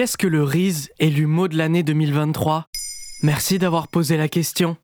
Qu'est-ce que le RIS élu mot de l'année 2023 Merci d'avoir posé la question.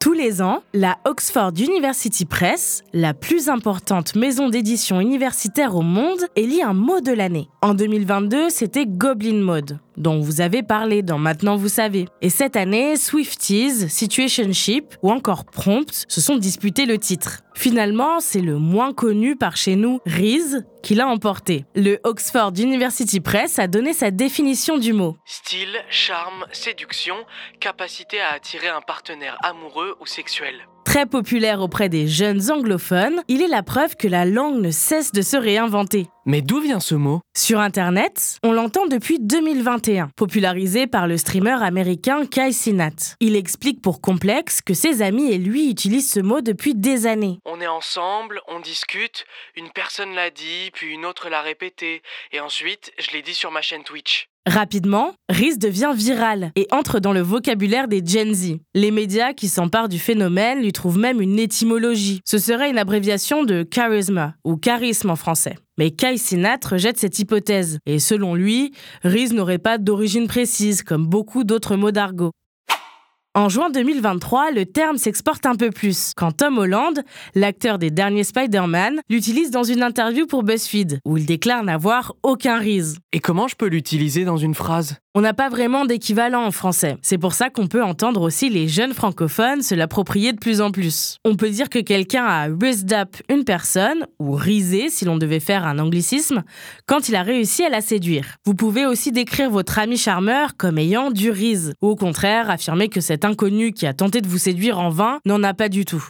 Tous les ans, la Oxford University Press, la plus importante maison d'édition universitaire au monde, élit un mot de l'année. En 2022, c'était Goblin Mode, dont vous avez parlé dans Maintenant vous savez. Et cette année, Swifties, Situationship ou encore Prompt se sont disputés le titre. Finalement, c'est le moins connu par chez nous, Riz, qui l'a emporté. Le Oxford University Press a donné sa définition du mot. Style, charme, séduction, capacité à attirer un partenaire amoureux ou sexuel. Très populaire auprès des jeunes anglophones, il est la preuve que la langue ne cesse de se réinventer. Mais d'où vient ce mot? Sur Internet, on l'entend depuis 2021, popularisé par le streamer américain Kai Sinat. Il explique pour complexe que ses amis et lui utilisent ce mot depuis des années. On est ensemble, on discute, une personne l'a dit, puis une autre l'a répété, et ensuite je l'ai dit sur ma chaîne Twitch. Rapidement, Riz devient viral et entre dans le vocabulaire des Gen Z. Les médias qui s'emparent du phénomène lui trouvent même une étymologie. Ce serait une abréviation de charisma ou charisme en français. Mais Kai Sinat rejette cette hypothèse et selon lui, Riz n'aurait pas d'origine précise comme beaucoup d'autres mots d'argot. En juin 2023, le terme s'exporte un peu plus, quand Tom Holland, l'acteur des derniers Spider-Man, l'utilise dans une interview pour BuzzFeed, où il déclare n'avoir aucun riz. Et comment je peux l'utiliser dans une phrase? On n'a pas vraiment d'équivalent en français. C'est pour ça qu'on peut entendre aussi les jeunes francophones se l'approprier de plus en plus. On peut dire que quelqu'un a rizzed up une personne, ou risé si l'on devait faire un anglicisme, quand il a réussi à la séduire. Vous pouvez aussi décrire votre ami charmeur comme ayant du riz, ou au contraire affirmer que cet inconnu qui a tenté de vous séduire en vain n'en a pas du tout.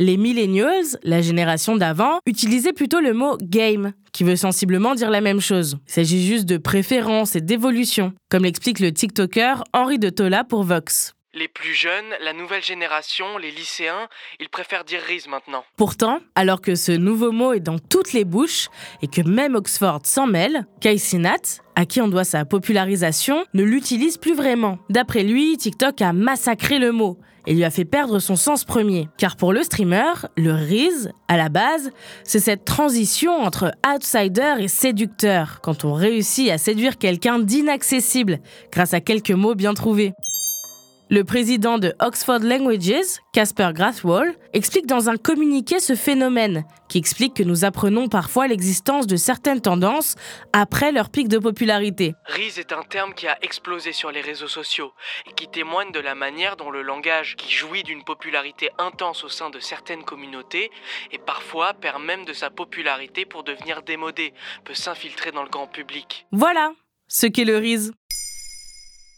Les millennials, la génération d'avant, utilisaient plutôt le mot game, qui veut sensiblement dire la même chose. Il s'agit juste de préférence et d'évolution, comme l'explique le TikToker Henri de Tola pour Vox. Les plus jeunes, la nouvelle génération, les lycéens, ils préfèrent dire Riz maintenant. Pourtant, alors que ce nouveau mot est dans toutes les bouches et que même Oxford s'en mêle, Kai Sinat, à qui on doit sa popularisation, ne l'utilise plus vraiment. D'après lui, TikTok a massacré le mot et lui a fait perdre son sens premier. Car pour le streamer, le Riz, à la base, c'est cette transition entre outsider et séducteur, quand on réussit à séduire quelqu'un d'inaccessible grâce à quelques mots bien trouvés. Le président de Oxford Languages, Casper Grathwohl, explique dans un communiqué ce phénomène, qui explique que nous apprenons parfois l'existence de certaines tendances après leur pic de popularité. Riz est un terme qui a explosé sur les réseaux sociaux et qui témoigne de la manière dont le langage, qui jouit d'une popularité intense au sein de certaines communautés et parfois perd même de sa popularité pour devenir démodé, peut s'infiltrer dans le grand public. Voilà ce qu'est le Riz.